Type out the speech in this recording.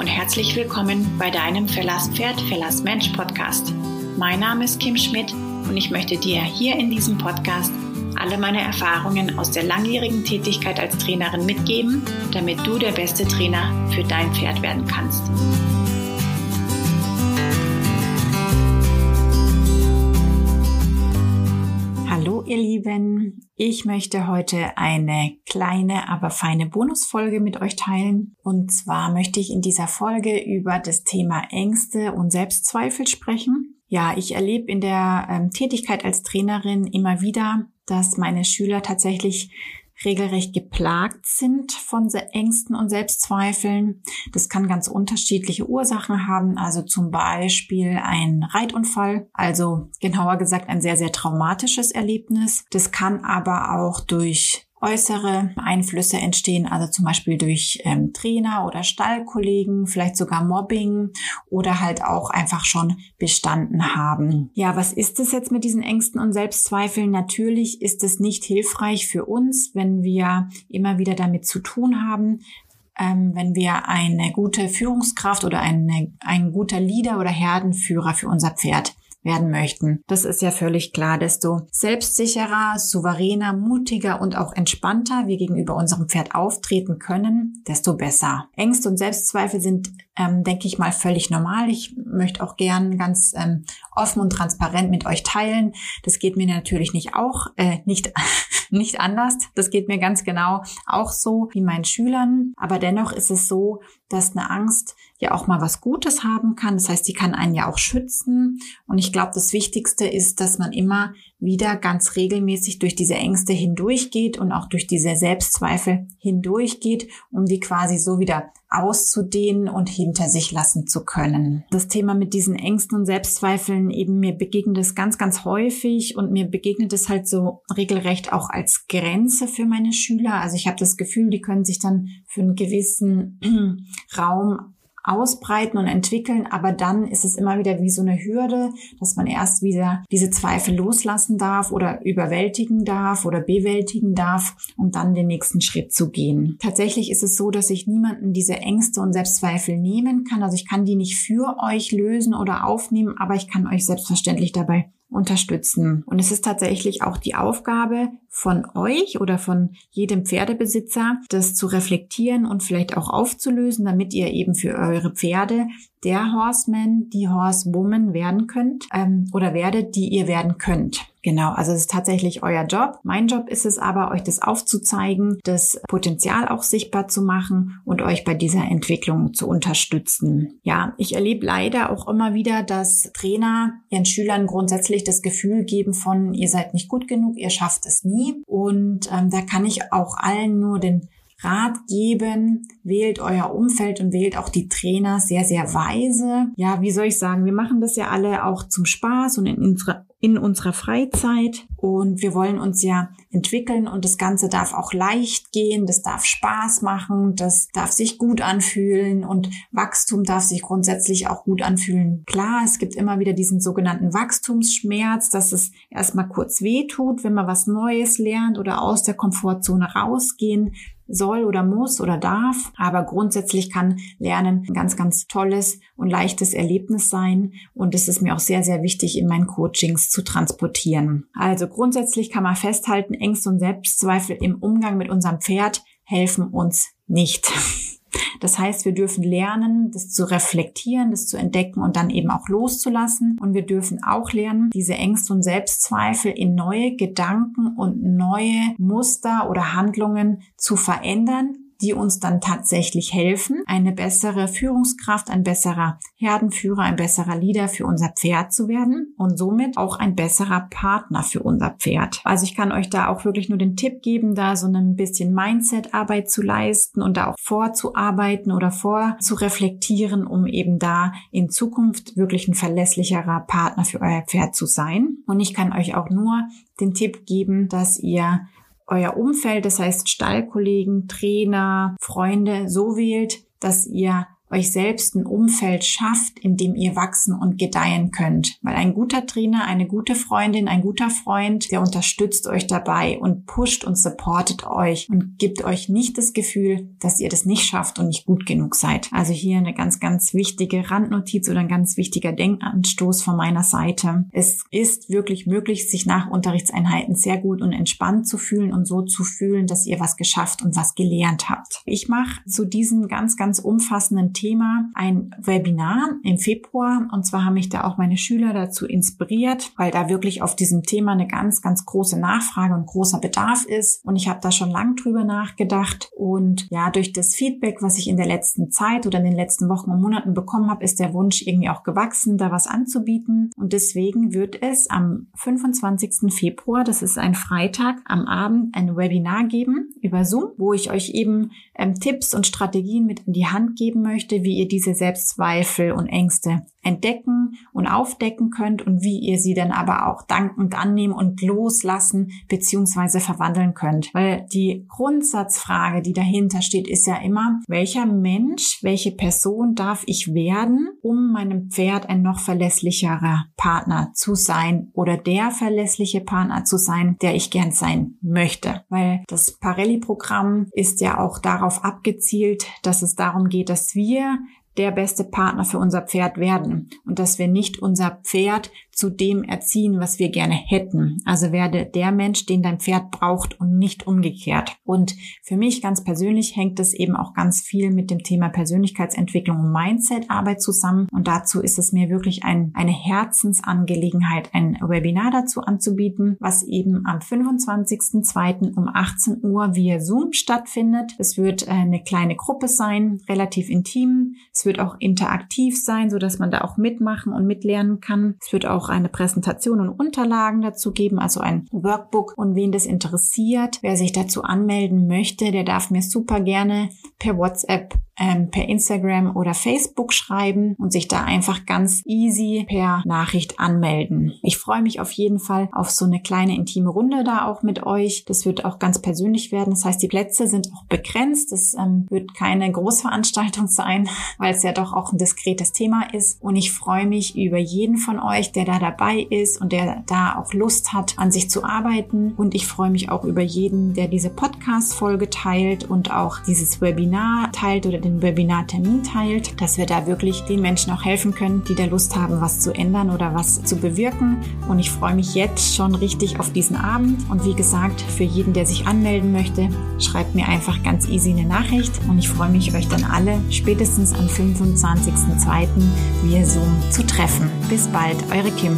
und herzlich willkommen bei deinem Verlass Pferd, Verlass Mensch Podcast. Mein Name ist Kim Schmidt und ich möchte dir hier in diesem Podcast alle meine Erfahrungen aus der langjährigen Tätigkeit als Trainerin mitgeben, damit du der beste Trainer für dein Pferd werden kannst. Ihr Lieben, ich möchte heute eine kleine, aber feine Bonusfolge mit euch teilen. Und zwar möchte ich in dieser Folge über das Thema Ängste und Selbstzweifel sprechen. Ja, ich erlebe in der ähm, Tätigkeit als Trainerin immer wieder, dass meine Schüler tatsächlich regelrecht geplagt sind von Ängsten und Selbstzweifeln. Das kann ganz unterschiedliche Ursachen haben, also zum Beispiel ein Reitunfall, also genauer gesagt ein sehr, sehr traumatisches Erlebnis. Das kann aber auch durch äußere Einflüsse entstehen, also zum Beispiel durch ähm, Trainer oder Stallkollegen, vielleicht sogar Mobbing oder halt auch einfach schon bestanden haben. Ja, was ist es jetzt mit diesen Ängsten und Selbstzweifeln? Natürlich ist es nicht hilfreich für uns, wenn wir immer wieder damit zu tun haben, ähm, wenn wir eine gute Führungskraft oder eine, ein guter Leader oder Herdenführer für unser Pferd werden möchten. Das ist ja völlig klar. Desto selbstsicherer, souveräner, mutiger und auch entspannter wir gegenüber unserem Pferd auftreten können, desto besser. Ängste und Selbstzweifel sind, ähm, denke ich mal, völlig normal. Ich möchte auch gern ganz ähm, offen und transparent mit euch teilen. Das geht mir natürlich nicht auch, äh, nicht, nicht anders. Das geht mir ganz genau auch so wie meinen Schülern. Aber dennoch ist es so, dass eine Angst ja auch mal was Gutes haben kann. Das heißt, sie kann einen ja auch schützen. Und ich glaube, das Wichtigste ist, dass man immer wieder ganz regelmäßig durch diese Ängste hindurchgeht und auch durch diese Selbstzweifel hindurchgeht, um die quasi so wieder auszudehnen und hinter sich lassen zu können. Das Thema mit diesen Ängsten und Selbstzweifeln eben mir begegnet es ganz, ganz häufig und mir begegnet es halt so regelrecht auch als Grenze für meine Schüler. Also ich habe das Gefühl, die können sich dann für einen gewissen Raum ausbreiten und entwickeln, aber dann ist es immer wieder wie so eine Hürde, dass man erst wieder diese Zweifel loslassen darf oder überwältigen darf oder bewältigen darf, um dann den nächsten Schritt zu gehen. Tatsächlich ist es so, dass ich niemanden diese Ängste und Selbstzweifel nehmen kann. Also ich kann die nicht für euch lösen oder aufnehmen, aber ich kann euch selbstverständlich dabei unterstützen. Und es ist tatsächlich auch die Aufgabe von euch oder von jedem Pferdebesitzer, das zu reflektieren und vielleicht auch aufzulösen, damit ihr eben für eure Pferde der Horseman, die Horsewoman werden könnt ähm, oder werdet, die ihr werden könnt. Genau, also es ist tatsächlich euer Job. Mein Job ist es aber, euch das aufzuzeigen, das Potenzial auch sichtbar zu machen und euch bei dieser Entwicklung zu unterstützen. Ja, ich erlebe leider auch immer wieder, dass Trainer ihren Schülern grundsätzlich das Gefühl geben von, ihr seid nicht gut genug, ihr schafft es nie. Und ähm, da kann ich auch allen nur den Rat geben, wählt euer Umfeld und wählt auch die Trainer sehr, sehr weise. Ja, wie soll ich sagen, wir machen das ja alle auch zum Spaß und in unserer, in unserer Freizeit. Und wir wollen uns ja entwickeln und das Ganze darf auch leicht gehen, das darf Spaß machen, das darf sich gut anfühlen und Wachstum darf sich grundsätzlich auch gut anfühlen. Klar, es gibt immer wieder diesen sogenannten Wachstumsschmerz, dass es erstmal kurz weh tut, wenn man was Neues lernt oder aus der Komfortzone rausgehen soll oder muss oder darf. Aber grundsätzlich kann Lernen ein ganz, ganz tolles und leichtes Erlebnis sein. Und es ist mir auch sehr, sehr wichtig, in meinen Coachings zu transportieren. Also grundsätzlich kann man festhalten, Ängste und Selbstzweifel im Umgang mit unserem Pferd helfen uns nicht. Das heißt, wir dürfen lernen, das zu reflektieren, das zu entdecken und dann eben auch loszulassen. Und wir dürfen auch lernen, diese Ängste und Selbstzweifel in neue Gedanken und neue Muster oder Handlungen zu verändern, die uns dann tatsächlich helfen, eine bessere Führungskraft, ein besserer Herdenführer, ein besserer Leader für unser Pferd zu werden und somit auch ein besserer Partner für unser Pferd. Also ich kann euch da auch wirklich nur den Tipp geben, da so ein bisschen Mindset-Arbeit zu leisten und da auch vorzuarbeiten oder vorzureflektieren, um eben da in Zukunft wirklich ein verlässlicherer Partner für euer Pferd zu sein. Und ich kann euch auch nur den Tipp geben, dass ihr euer Umfeld, das heißt Stallkollegen, Trainer, Freunde, so wählt, dass ihr euch selbst ein Umfeld schafft, in dem ihr wachsen und gedeihen könnt. Weil ein guter Trainer, eine gute Freundin, ein guter Freund, der unterstützt euch dabei und pusht und supportet euch und gibt euch nicht das Gefühl, dass ihr das nicht schafft und nicht gut genug seid. Also hier eine ganz, ganz wichtige Randnotiz oder ein ganz wichtiger Denkanstoß von meiner Seite. Es ist wirklich möglich, sich nach Unterrichtseinheiten sehr gut und entspannt zu fühlen und so zu fühlen, dass ihr was geschafft und was gelernt habt. Ich mache zu diesem ganz, ganz umfassenden Thema ein Webinar im Februar. Und zwar haben mich da auch meine Schüler dazu inspiriert, weil da wirklich auf diesem Thema eine ganz, ganz große Nachfrage und großer Bedarf ist. Und ich habe da schon lang drüber nachgedacht. Und ja, durch das Feedback, was ich in der letzten Zeit oder in den letzten Wochen und Monaten bekommen habe, ist der Wunsch irgendwie auch gewachsen, da was anzubieten. Und deswegen wird es am 25. Februar, das ist ein Freitag, am Abend ein Webinar geben über Zoom, wo ich euch eben ähm, Tipps und Strategien mit in die Hand geben möchte, wie ihr diese Selbstzweifel und Ängste entdecken und aufdecken könnt und wie ihr sie dann aber auch dankend annehmen und loslassen bzw. verwandeln könnt. Weil die Grundsatzfrage, die dahinter steht, ist ja immer, welcher Mensch, welche Person darf ich werden, um meinem Pferd ein noch verlässlicherer Partner zu sein oder der verlässliche Partner zu sein, der ich gern sein möchte. Weil das Parelli-Programm ist ja auch darauf abgezielt, dass es darum geht, dass wir der beste Partner für unser Pferd werden und dass wir nicht unser Pferd zu dem erziehen, was wir gerne hätten. Also werde der Mensch, den dein Pferd braucht und nicht umgekehrt. Und für mich ganz persönlich hängt es eben auch ganz viel mit dem Thema Persönlichkeitsentwicklung und Mindset-Arbeit zusammen. Und dazu ist es mir wirklich ein, eine Herzensangelegenheit, ein Webinar dazu anzubieten, was eben am 25.02. um 18 Uhr via Zoom stattfindet. Es wird äh, eine kleine Gruppe sein, relativ intim. Es wird auch interaktiv sein, so dass man da auch mitmachen und mitlernen kann. Es wird auch eine Präsentation und Unterlagen dazu geben, also ein Workbook. Und wen das interessiert, wer sich dazu anmelden möchte, der darf mir super gerne per WhatsApp ähm, per Instagram oder Facebook schreiben und sich da einfach ganz easy per Nachricht anmelden. Ich freue mich auf jeden Fall auf so eine kleine intime Runde da auch mit euch. Das wird auch ganz persönlich werden. Das heißt, die Plätze sind auch begrenzt. Es ähm, wird keine Großveranstaltung sein, weil es ja doch auch ein diskretes Thema ist. Und ich freue mich über jeden von euch, der da dabei ist und der da auch Lust hat, an sich zu arbeiten. Und ich freue mich auch über jeden, der diese Podcast-Folge teilt und auch dieses Webinar teilt oder den den Webinartermin teilt, dass wir da wirklich den Menschen auch helfen können, die da Lust haben, was zu ändern oder was zu bewirken. Und ich freue mich jetzt schon richtig auf diesen Abend. Und wie gesagt, für jeden, der sich anmelden möchte, schreibt mir einfach ganz easy eine Nachricht. Und ich freue mich, euch dann alle spätestens am 25.02. via Zoom zu treffen. Bis bald, eure Kim.